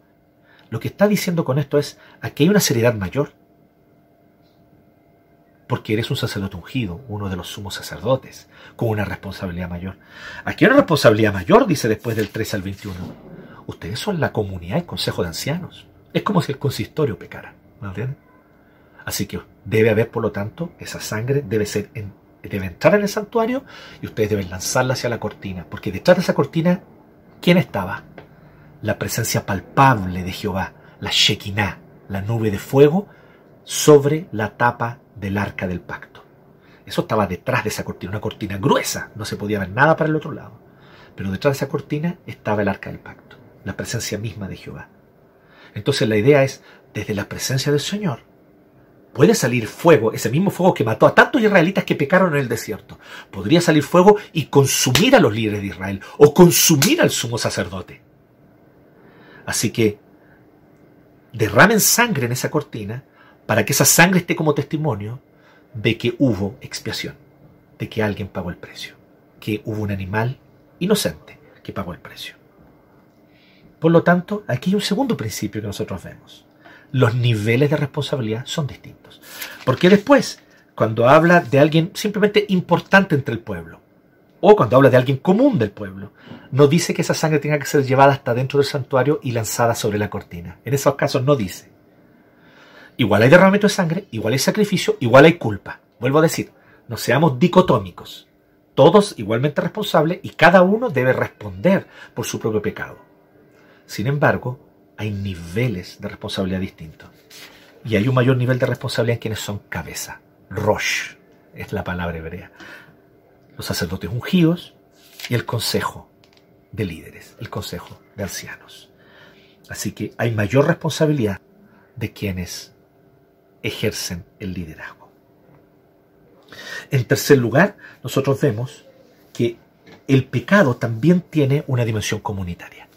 Lo que está diciendo con esto es, aquí hay una seriedad mayor porque eres un sacerdote ungido, uno de los sumos sacerdotes, con una responsabilidad mayor. Aquí hay una responsabilidad mayor, dice después del 13 al 21. Ustedes son la comunidad y consejo de ancianos. Es como si el consistorio pecara. ¿Me entienden? Así que debe haber, por lo tanto, esa sangre debe entrar en el santuario y ustedes deben lanzarla hacia la cortina. Porque detrás de esa cortina, ¿quién estaba? La presencia palpable de Jehová, la Shekinah, la nube de fuego, sobre la tapa del arca del pacto. Eso estaba detrás de esa cortina, una cortina gruesa, no se podía ver nada para el otro lado. Pero detrás de esa cortina estaba el arca del pacto, la presencia misma de Jehová. Entonces la idea es, desde la presencia del Señor, puede salir fuego, ese mismo fuego que mató a tantos israelitas que pecaron en el desierto. Podría salir fuego y consumir a los líderes de Israel o consumir al sumo sacerdote. Así que derramen sangre en esa cortina para que esa sangre esté como testimonio de que hubo expiación, de que alguien pagó el precio, que hubo un animal inocente que pagó el precio. Por lo tanto, aquí hay un segundo principio que nosotros vemos. Los niveles de responsabilidad son distintos. Porque después, cuando habla de alguien simplemente importante entre el pueblo, o cuando habla de alguien común del pueblo, no dice que esa sangre tenga que ser llevada hasta dentro del santuario y lanzada sobre la cortina. En esos casos no dice. Igual hay derramamiento de sangre, igual hay sacrificio, igual hay culpa. Vuelvo a decir, no seamos dicotómicos. Todos igualmente responsables y cada uno debe responder por su propio pecado. Sin embargo, hay niveles de responsabilidad distintos. Y hay un mayor nivel de responsabilidad en quienes son cabeza. Rosh es la palabra hebrea. Los sacerdotes ungidos y el consejo de líderes, el consejo de ancianos. Así que hay mayor responsabilidad de quienes ejercen el liderazgo. En tercer lugar, nosotros vemos que el pecado también tiene una dimensión comunitaria.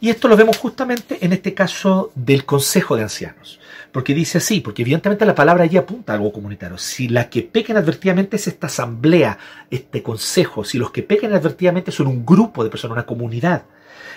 Y esto lo vemos justamente en este caso del Consejo de Ancianos. Porque dice así, porque evidentemente la palabra allí apunta a algo comunitario. Si la que pecan advertidamente es esta asamblea, este consejo, si los que pecan advertidamente son un grupo de personas, una comunidad,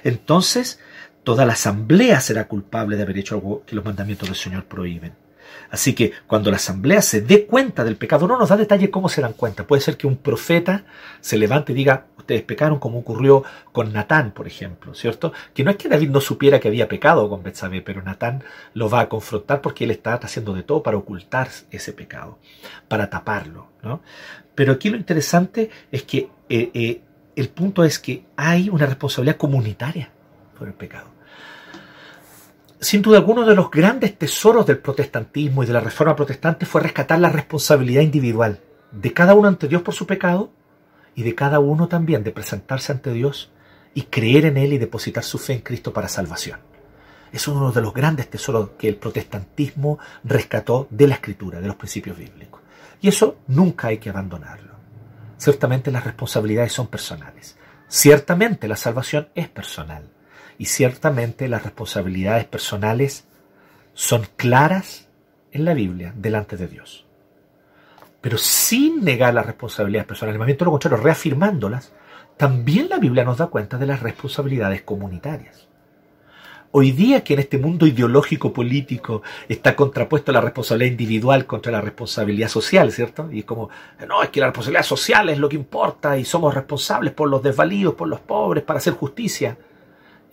entonces toda la asamblea será culpable de haber hecho algo que los mandamientos del Señor prohíben. Así que cuando la asamblea se dé cuenta del pecado, no nos da detalle cómo se dan cuenta. Puede ser que un profeta se levante y diga, ustedes pecaron como ocurrió con Natán, por ejemplo, ¿cierto? Que no es que David no supiera que había pecado con Betsabé, pero Natán lo va a confrontar porque él está haciendo de todo para ocultar ese pecado, para taparlo, ¿no? Pero aquí lo interesante es que eh, eh, el punto es que hay una responsabilidad comunitaria por el pecado sin duda alguno de los grandes tesoros del protestantismo y de la reforma protestante fue rescatar la responsabilidad individual de cada uno ante Dios por su pecado y de cada uno también de presentarse ante Dios y creer en Él y depositar su fe en Cristo para salvación. es uno de los grandes tesoros que el protestantismo rescató de la escritura, de los principios bíblicos. Y eso nunca hay que abandonarlo. Ciertamente las responsabilidades son personales. Ciertamente la salvación es personal. Y ciertamente las responsabilidades personales son claras en la Biblia delante de Dios. Pero sin negar las responsabilidades personales, más bien todo lo contrario, reafirmándolas, también la Biblia nos da cuenta de las responsabilidades comunitarias. Hoy día que en este mundo ideológico político está contrapuesto la responsabilidad individual contra la responsabilidad social, ¿cierto? Y es como, no, es que la responsabilidad social es lo que importa y somos responsables por los desvalidos, por los pobres, para hacer justicia.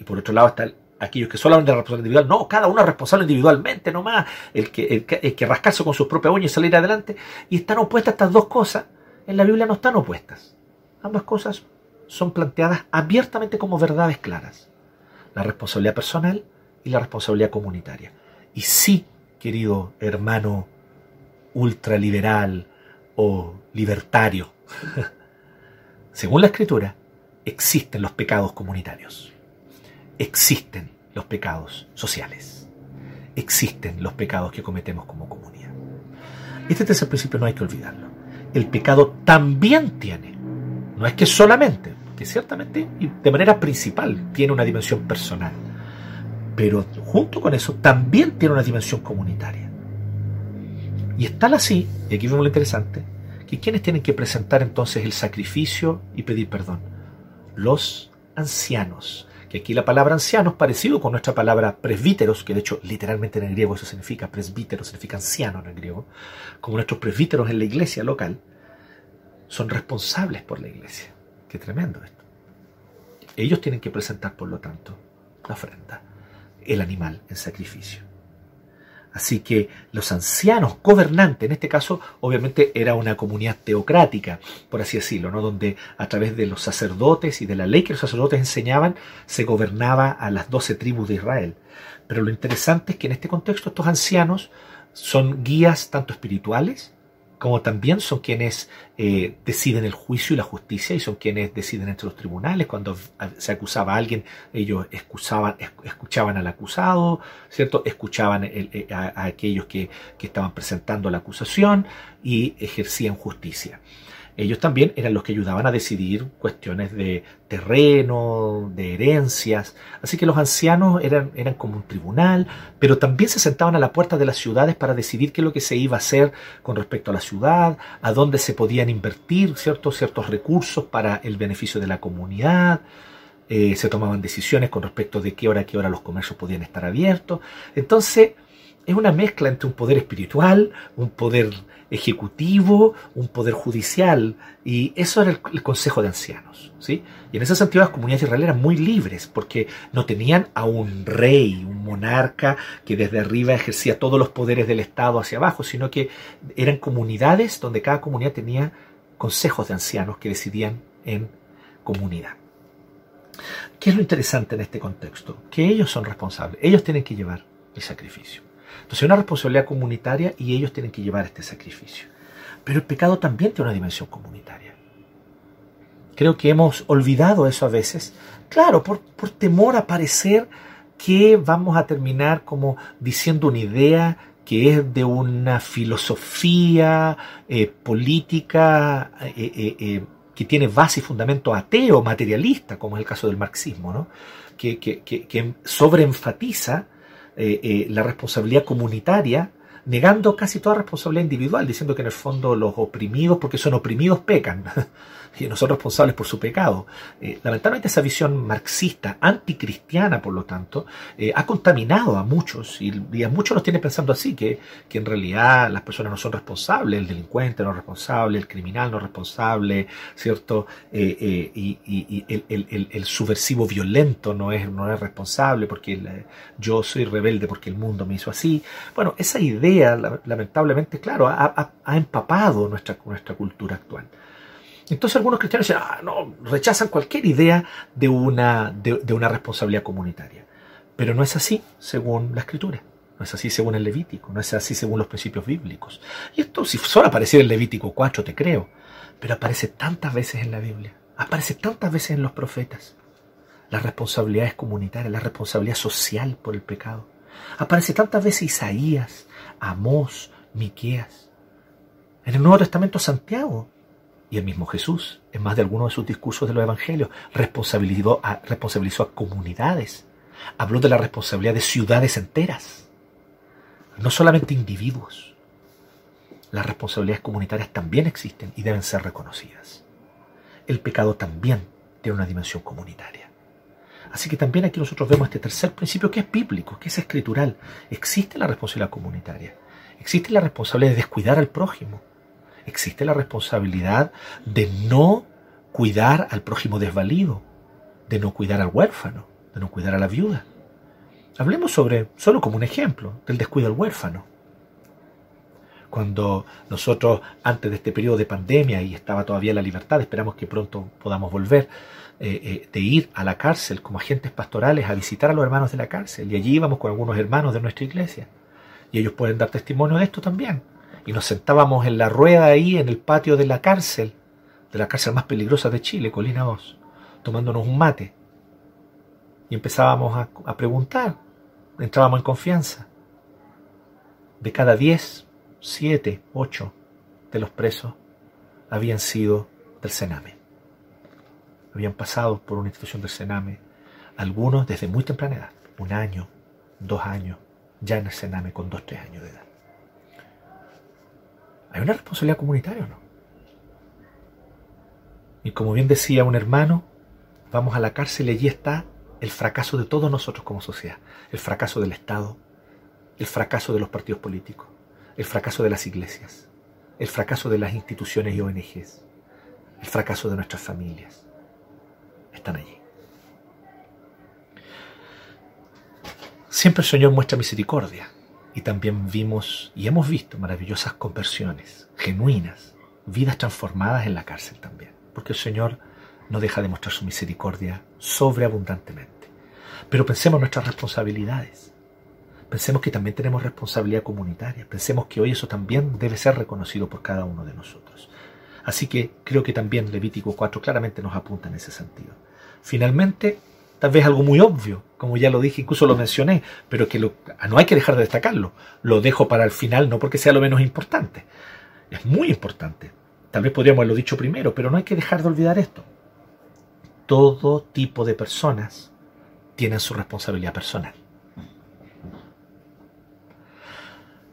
Y por otro lado está aquellos que solo la responsabilidad individual. No, cada uno es responsable individualmente nomás, el que, el el que rascarse con sus propias uñas y salir adelante. Y están opuestas estas dos cosas. En la Biblia no están opuestas. Ambas cosas son planteadas abiertamente como verdades claras. La responsabilidad personal y la responsabilidad comunitaria. Y sí, querido hermano ultraliberal o libertario, [LAUGHS] según la escritura, existen los pecados comunitarios. Existen los pecados sociales. Existen los pecados que cometemos como comunidad. Este tercer principio no hay que olvidarlo. El pecado también tiene, no es que solamente, que ciertamente y de manera principal tiene una dimensión personal, pero junto con eso también tiene una dimensión comunitaria. Y es tal así, y aquí vemos lo interesante, que quienes tienen que presentar entonces el sacrificio y pedir perdón, los ancianos, que aquí la palabra ancianos parecido con nuestra palabra presbíteros, que de hecho literalmente en el griego eso significa presbítero, significa anciano en el griego, como nuestros presbíteros en la iglesia local, son responsables por la iglesia. Qué tremendo esto. Ellos tienen que presentar, por lo tanto, la ofrenda, el animal en sacrificio. Así que los ancianos gobernantes, en este caso obviamente era una comunidad teocrática, por así decirlo, ¿no? donde a través de los sacerdotes y de la ley que los sacerdotes enseñaban, se gobernaba a las doce tribus de Israel. Pero lo interesante es que en este contexto estos ancianos son guías tanto espirituales como también son quienes eh, deciden el juicio y la justicia y son quienes deciden entre los tribunales. Cuando se acusaba a alguien, ellos escuchaban, al acusado, ¿cierto? Escuchaban eh, a, aquellos que, que estaban presentando la acusación y ejercían justicia ellos también eran los que ayudaban a decidir cuestiones de terreno, de herencias. Así que los ancianos eran, eran como un tribunal, pero también se sentaban a la puerta de las ciudades para decidir qué es lo que se iba a hacer con respecto a la ciudad, a dónde se podían invertir ciertos, ciertos recursos para el beneficio de la comunidad. Eh, se tomaban decisiones con respecto de qué hora, qué hora los comercios podían estar abiertos. Entonces, es una mezcla entre un poder espiritual, un poder ejecutivo, un poder judicial, y eso era el, consejo de ancianos. ¿sí? Y en ese sentido las comunidades israelíes eran muy libres, porque no tenían a un rey, un monarca que desde arriba ejercía todos los poderes del Estado hacia abajo, sino que eran comunidades donde cada comunidad tenía consejos de ancianos que decidían en comunidad. ¿Qué es lo interesante en este contexto? Que ellos son responsables, ellos tienen que llevar el sacrificio. Entonces hay una responsabilidad comunitaria y ellos tienen que llevar este sacrificio. Pero el pecado también tiene una dimensión comunitaria. Creo que hemos olvidado eso a veces, claro, por, temor a parecer que vamos a terminar como diciendo una idea que es de una filosofía eh, política eh, eh, que tiene base y fundamento ateo, materialista, como es el caso del marxismo, ¿no? que, que, que sobreenfatiza eh, eh, la responsabilidad comunitaria, negando casi toda responsabilidad individual, diciendo que en el fondo los oprimidos, porque son oprimidos, pecan. [LAUGHS] y no son responsables por su pecado. Eh, lamentablemente esa visión marxista, anticristiana por lo tanto, eh, ha contaminado a muchos y, a muchos los tiene pensando así, que, que, en realidad las personas no son responsables, el delincuente no es responsable, el criminal no es responsable, ¿cierto? Eh, y, el, subversivo violento no es, no es responsable porque yo soy rebelde porque el mundo me hizo así. Bueno, esa idea lamentablemente, claro, ha, ha empapado nuestra, nuestra cultura actual. Entonces algunos cristianos dicen, ah, no, rechazan cualquier idea de una, de, una responsabilidad comunitaria. Pero no es así según la escritura. No es así según el Levítico, no es así según los principios bíblicos. Y esto, si solo apareciera en Levítico 4, te creo, pero aparece tantas veces en la Biblia, aparece tantas veces en los profetas. las responsabilidades comunitarias, la responsabilidad social por el pecado. Aparece tantas veces Isaías, Amós, Miqueas. En el Nuevo Testamento Santiago y el mismo Jesús, en más de algunos de sus discursos de los evangelios, responsabilizó a, responsabilizó a comunidades. Habló de la responsabilidad de ciudades enteras, no solamente individuos. Las responsabilidades comunitarias también existen y deben ser reconocidas. El pecado también tiene una dimensión comunitaria. Así que también aquí nosotros vemos este tercer principio que es bíblico, que es escritural. Existe la responsabilidad comunitaria. Existe la responsabilidad de descuidar al prójimo. Existe la responsabilidad de no cuidar al prójimo desvalido, de no cuidar al huérfano, de no cuidar a la viuda. Hablemos sobre, solo como un ejemplo, del descuido al huérfano. Cuando nosotros, antes de este periodo de pandemia y estaba todavía la libertad, esperamos que pronto podamos volver, eh, eh, de ir a la cárcel como agentes pastorales a visitar a los hermanos de la cárcel. Y allí íbamos con algunos hermanos de nuestra iglesia. Y ellos pueden dar testimonio de esto también. Y nos sentábamos en la rueda ahí, en el patio de la cárcel, de la cárcel más peligrosa de Chile, Colina 2, tomándonos un mate. Y empezábamos a, a preguntar, entrábamos en confianza. De cada 10, 7, 8 de los presos habían sido del Sename habían pasado por una institución del Sename, algunos desde muy temprana edad, un año, dos años, ya en el Sename con dos, tres años de edad. ¿Hay una responsabilidad comunitaria o no? Y como bien decía un hermano, vamos a la cárcel y allí está el fracaso de todos nosotros como sociedad, el fracaso del Estado, el fracaso de los partidos políticos, el fracaso de las iglesias, el fracaso de las instituciones y ONGs, el fracaso de nuestras familias, están allí. Siempre el Señor muestra misericordia y también vimos y hemos visto maravillosas conversiones, genuinas, vidas transformadas en la cárcel también, porque el Señor no deja de mostrar su misericordia sobreabundantemente. Pero pensemos en nuestras responsabilidades. Pensemos que también tenemos responsabilidad comunitaria. Pensemos que hoy eso también debe ser reconocido por cada uno de nosotros. Así que creo que también Levítico 4 claramente nos apunta en ese sentido. Finalmente, tal vez algo muy obvio, como ya lo dije, incluso lo mencioné, pero que no hay que dejar de destacarlo. Lo dejo para el final, no porque sea lo menos importante. Es muy importante. Tal vez podríamos haberlo dicho primero, pero no hay que dejar de olvidar esto. Todo tipo de personas tienen su responsabilidad personal.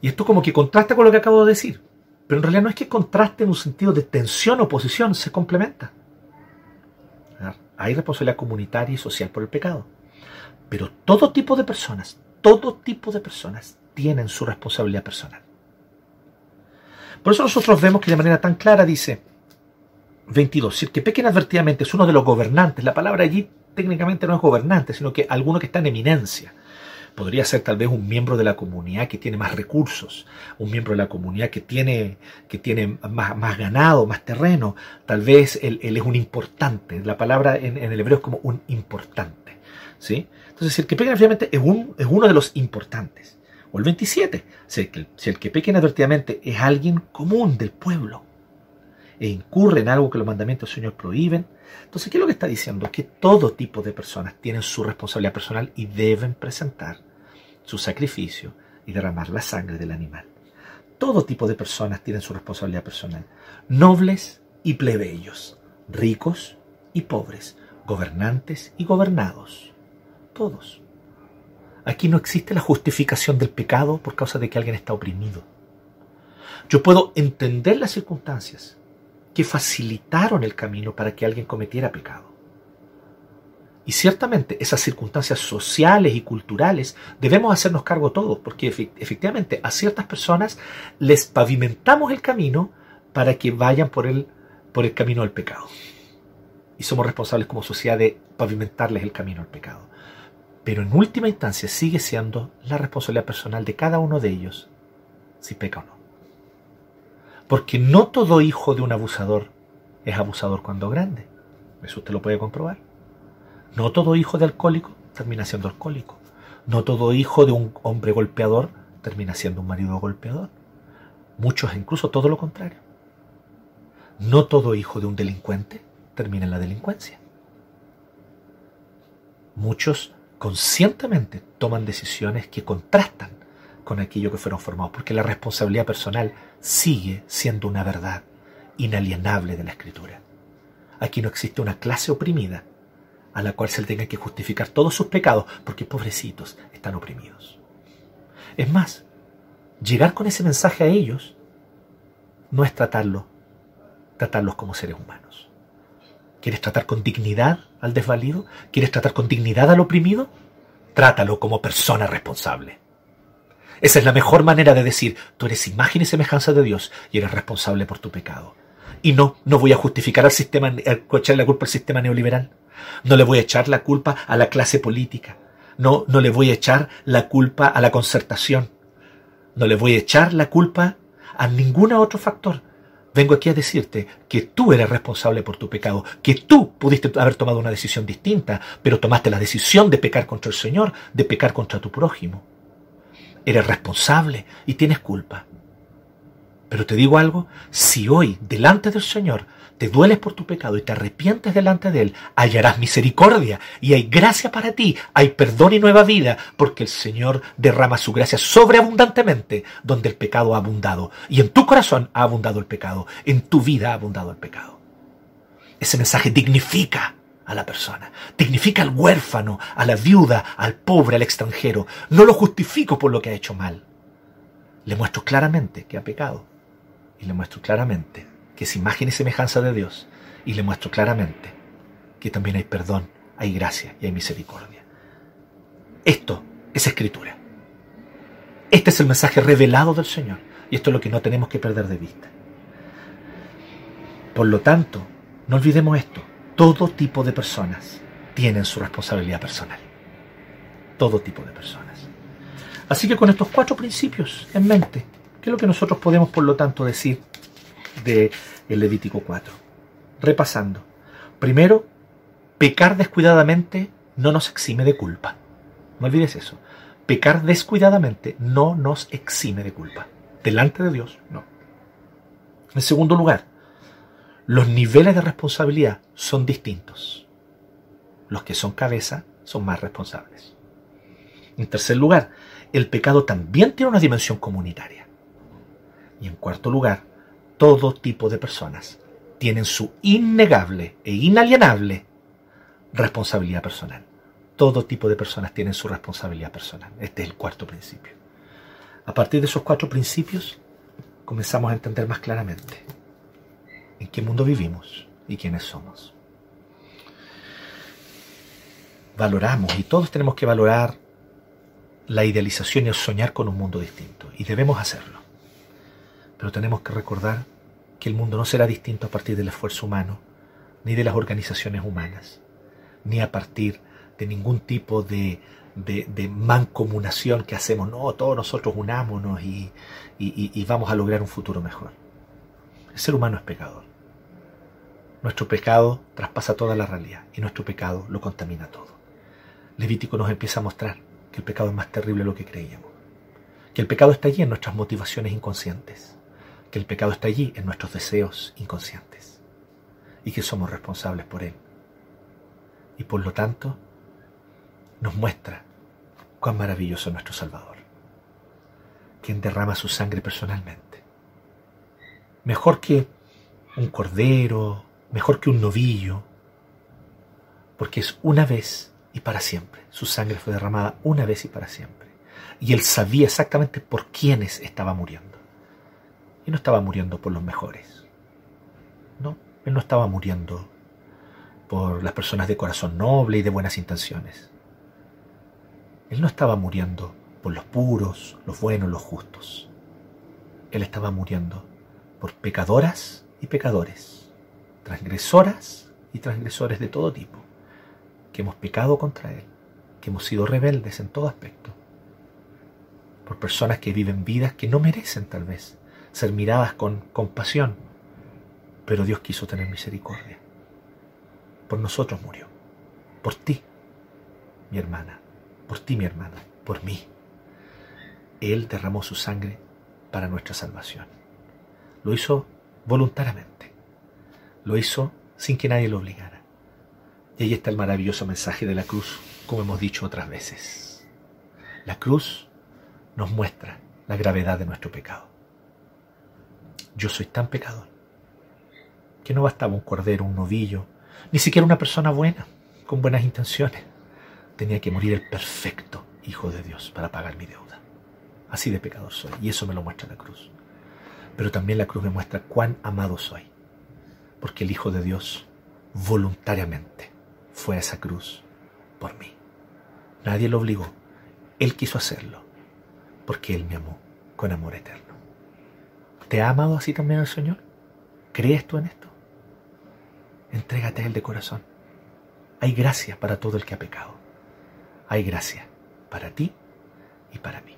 Y esto como que contrasta con lo que acabo de decir. Pero en realidad no es que contraste en un sentido de tensión o oposición, se complementa. Hay responsabilidad comunitaria y social por el pecado. Pero todo tipo de personas, todo tipo de personas tienen su responsabilidad personal. Por eso nosotros vemos que de manera tan clara dice 22, si el que pequen advertidamente es uno de los gobernantes, la palabra allí técnicamente no es gobernante, sino que alguno que está en eminencia, podría ser tal vez un miembro de la comunidad que tiene más recursos, un miembro de la comunidad que tiene, que tiene más, ganado, más terreno, tal vez él, es un importante, la palabra en, el hebreo es como un importante. ¿sí? Entonces, el que peca inadvertidamente es, un, es uno de los importantes. O el 27, si el, que, si el peca inadvertidamente es alguien común del pueblo e incurre en algo que los mandamientos del Señor prohíben, entonces, ¿qué es lo que está diciendo? Que todo tipo de personas tienen su responsabilidad personal y deben presentar su sacrificio y derramar la sangre del animal. Todo tipo de personas tienen su responsabilidad personal, nobles y plebeyos, ricos y pobres, gobernantes y gobernados, todos. Aquí no existe la justificación del pecado por causa de que alguien está oprimido. Yo puedo entender las circunstancias que facilitaron el camino para que alguien cometiera pecado. Y ciertamente esas circunstancias sociales y culturales debemos hacernos cargo todos, porque efectivamente a ciertas personas les pavimentamos el camino para que vayan por el, por el camino del pecado. Y somos responsables como sociedad de pavimentarles el camino al pecado. Pero en última instancia sigue siendo la responsabilidad personal de cada uno de ellos si peca o no. Porque no todo hijo de un abusador es abusador cuando grande. Eso usted lo puede comprobar. No todo hijo de alcohólico termina siendo alcohólico. No todo hijo de un hombre golpeador termina siendo un marido golpeador. Muchos incluso todo lo contrario. No todo hijo de un delincuente termina en la delincuencia. muchos conscientemente toman decisiones que contrastan con aquello que fueron formados, porque la responsabilidad personal sigue siendo una verdad inalienable de la escritura. Aquí no existe una clase oprimida a la cual se le tenga que justificar todos sus pecados, porque pobrecitos están oprimidos. Es más, llegar con ese mensaje a ellos no es tratarlos, como seres humanos. ¿Quieres tratar con dignidad al desvalido? ¿Quieres tratar con dignidad al oprimido? Trátalo como persona responsable. Esa es la mejor manera de decir, tú eres imagen y semejanza de Dios y eres responsable por tu pecado. Y no, no voy a justificar al sistema, echarle la culpa al sistema neoliberal. No le voy a echar la culpa a la clase política. No, no le voy a echar la culpa a la concertación. No le voy a echar la culpa a ningún otro factor. Vengo aquí a decirte que tú eres responsable por tu pecado, que tú pudiste haber tomado una decisión distinta, pero tomaste la decisión de pecar contra el Señor, de pecar contra tu prójimo. Eres responsable y tienes culpa. Pero te digo algo, si hoy delante del Señor te dueles por tu pecado y te arrepientes delante de Él, hallarás misericordia y hay gracia para ti, hay perdón y nueva vida, porque el Señor derrama su gracia sobreabundantemente donde el pecado ha abundado. Y en tu corazón ha abundado el pecado, en tu vida ha abundado el pecado. Ese mensaje dignifica a la persona, dignifica al huérfano, a la viuda, al pobre, al extranjero. No lo justifico por lo que ha hecho mal. Le muestro claramente que ha pecado y le muestro claramente que es imagen y semejanza de Dios, y le muestro claramente que también hay perdón, hay gracia y hay misericordia. Esto es escritura. Este es el mensaje revelado del Señor, y esto es lo que no tenemos que perder de vista. Por lo tanto, no olvidemos esto, todo tipo de personas tienen su responsabilidad personal. Todo tipo de personas. Así que con estos cuatro principios en mente, ¿qué es lo que nosotros podemos, por lo tanto, decir de el Levítico 4. Repasando. Primero, pecar descuidadamente no nos exime de culpa. No olvides eso. Pecar descuidadamente no nos exime de culpa. Delante de Dios, no. En segundo lugar, los niveles de responsabilidad son distintos. Los que son cabeza son más responsables. En tercer lugar, el pecado también tiene una dimensión comunitaria. Y en cuarto lugar, todo tipo de personas tienen su innegable e inalienable responsabilidad personal. Todo tipo de personas tienen su responsabilidad personal. Este es el cuarto principio. A partir de esos cuatro principios, comenzamos a entender más claramente en qué mundo vivimos y quiénes somos. Valoramos y todos tenemos que valorar la idealización y el soñar con un mundo distinto. Y debemos hacerlo. Pero tenemos que recordar que el mundo no será distinto a partir del esfuerzo humano, ni de las organizaciones humanas, ni a partir de ningún tipo de, de, mancomunación que hacemos. No, todos nosotros unámonos y, y vamos a lograr un futuro mejor. El ser humano es pecador. Nuestro pecado traspasa toda la realidad y nuestro pecado lo contamina todo. Levítico nos empieza a mostrar que el pecado es más terrible de lo que creíamos. Que el pecado está allí en nuestras motivaciones inconscientes que el pecado está allí en nuestros deseos inconscientes y que somos responsables por él. Y por lo tanto, nos muestra cuán maravilloso es nuestro Salvador, quien derrama su sangre personalmente. Mejor que un cordero, mejor que un novillo, porque es una vez y para siempre. Su sangre fue derramada una vez y para siempre. Y él sabía exactamente por quiénes estaba muriendo. Y no estaba muriendo por los mejores. No, él no estaba muriendo por las personas de corazón noble y de buenas intenciones. Él no estaba muriendo por los puros, los buenos, los justos. Él estaba muriendo por pecadoras y pecadores, transgresoras y transgresores de todo tipo, que hemos pecado contra Él, que hemos sido rebeldes en todo aspecto, por personas que viven vidas que no merecen tal vez ser miradas con compasión, pero Dios quiso tener misericordia. Por nosotros murió, por ti, mi hermana, por ti, mi hermano, por mí. Él derramó su sangre para nuestra salvación. Lo hizo voluntariamente, lo hizo sin que nadie lo obligara. Y ahí está el maravilloso mensaje de la cruz, como hemos dicho otras veces. La cruz nos muestra la gravedad de nuestro pecado. Yo soy tan pecador que no bastaba un cordero, un novillo, ni siquiera una persona buena, con buenas intenciones. Tenía que morir el perfecto Hijo de Dios para pagar mi deuda. Así de pecador soy, y eso me lo muestra la cruz. Pero también la cruz me muestra cuán amado soy, porque el Hijo de Dios voluntariamente fue a esa cruz por mí. Nadie lo obligó, Él quiso hacerlo, porque Él me amó con amor eterno. ¿Te ha amado así también el Señor? ¿Crees tú en esto? Entrégate a Él de corazón. Hay gracia para todo el que ha pecado. Hay gracia para ti y para mí.